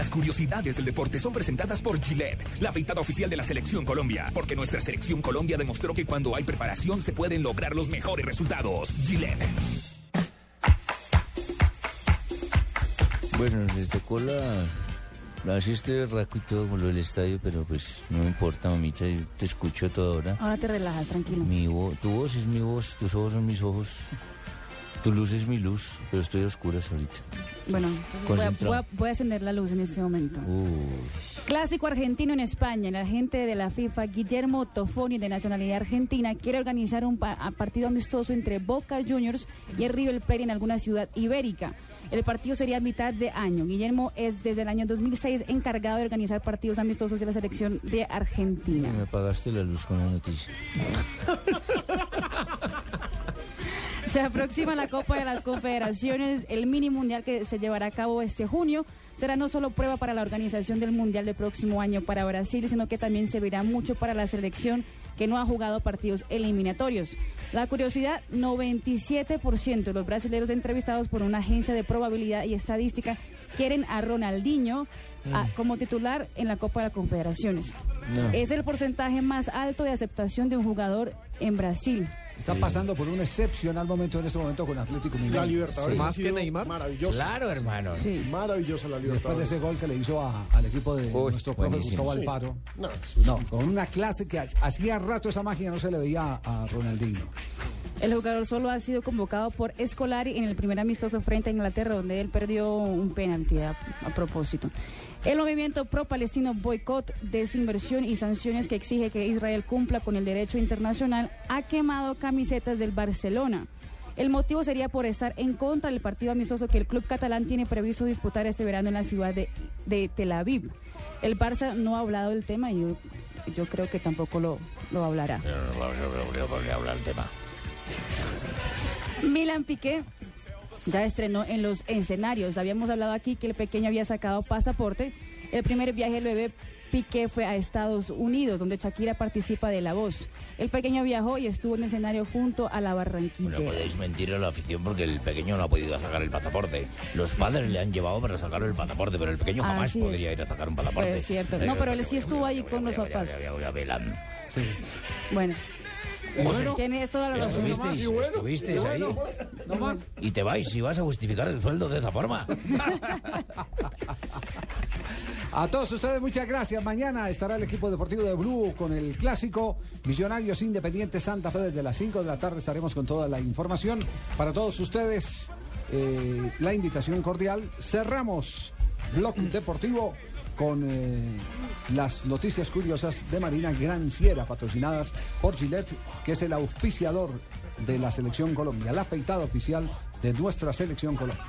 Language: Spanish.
Las curiosidades del deporte son presentadas por Gillette, la afeitada oficial de la Selección Colombia, porque nuestra Selección Colombia demostró que cuando hay preparación se pueden lograr los mejores resultados. Gillette. Bueno, les tocó la... La y todo con lo del estadio, pero pues no me importa, mamita, yo te escucho a toda hora. Ahora te relajas, tranquilo. Mi voz, tu voz es mi voz, tus ojos son mis ojos, tu luz es mi luz, pero estoy a oscuras ahorita. Bueno, entonces voy a, voy a- encender la luz en este momento. Uy, Clásico argentino en España. El agente de la FIFA, Guillermo Tofoni, de nacionalidad argentina, quiere organizar un pa- a partido amistoso entre Boca Juniors y el River Plate en alguna ciudad ibérica. El partido sería a mitad de año. Guillermo es desde el año 2006 encargado de organizar partidos amistosos de la selección de Argentina. me apagaste la luz con la noticia. Se aproxima la Copa de las Confederaciones, el mini mundial que se llevará a cabo este junio. Será no solo prueba para la organización del mundial del próximo año para Brasil, sino que también se verá mucho para la selección que no ha jugado partidos eliminatorios. La curiosidad, 97% de los brasileños entrevistados por una agencia de probabilidad y estadística quieren a Ronaldinho a- como titular en la Copa de las Confederaciones. No. Es el porcentaje más alto de aceptación de un jugador en Brasil. Está pasando por un excepcional momento en este momento con Atlético Mineiro. La Libertadores Sí. ha sido maravillosa. Claro, hermano. Sí. Maravillosa la Después de Libertadores. ese gol que le hizo a- al equipo de Uy, nuestro profe buenísimo. Gustavo Sí. Alfaro. No, No, con una clase que ha- hacía rato esa magia no se le veía a Ronaldinho. El jugador solo ha sido convocado por Escolari en el primer amistoso frente a Inglaterra, donde él perdió un penalti a, propósito. El movimiento pro-palestino boicot, desinversión y sanciones que exige que Israel cumpla con el derecho internacional ha quemado camisetas del Barcelona. El motivo sería por estar en contra del partido amistoso que el club catalán tiene previsto disputar este verano en la ciudad de, Tel Aviv. El Barça no ha hablado del tema y yo, creo que tampoco lo, lo hablará. hablar el tema. Milan Piqué ya estrenó en los escenarios. Habíamos hablado aquí que el pequeño había sacado pasaporte. El primer viaje del bebé Piqué fue a Estados Unidos, donde Shakira participa de La Voz. El pequeño viajó y estuvo en el escenario junto a la No Barranquilla. podéis mentir a la afición porque el pequeño no ha podido sacar el pasaporte. Los padres le han llevado para sacar el pasaporte, pero el pequeño jamás Así es. podría ir a sacar un pasaporte. Pues cierto. No, pero él sí estuvo ahí con los papás. Sí. Bueno, Bueno. tiene toda la razón. ¿Estuvisteis, Y bueno, estuvisteis y bueno, ahí? pues, No más. Y te vais y vas a justificar el sueldo de esa forma. A todos ustedes, muchas gracias. Mañana estará el equipo deportivo de Blue con el clásico Millonarios Independientes Santa Fe desde las 5 de la tarde. Estaremos con toda la información. Para todos ustedes, eh, la invitación cordial. Cerramos Blog Deportivo con eh, las noticias curiosas de Marina Granciera, patrocinadas por Gillette, que es el auspiciador de la Selección Colombia, la afeitada oficial de nuestra Selección Colombia.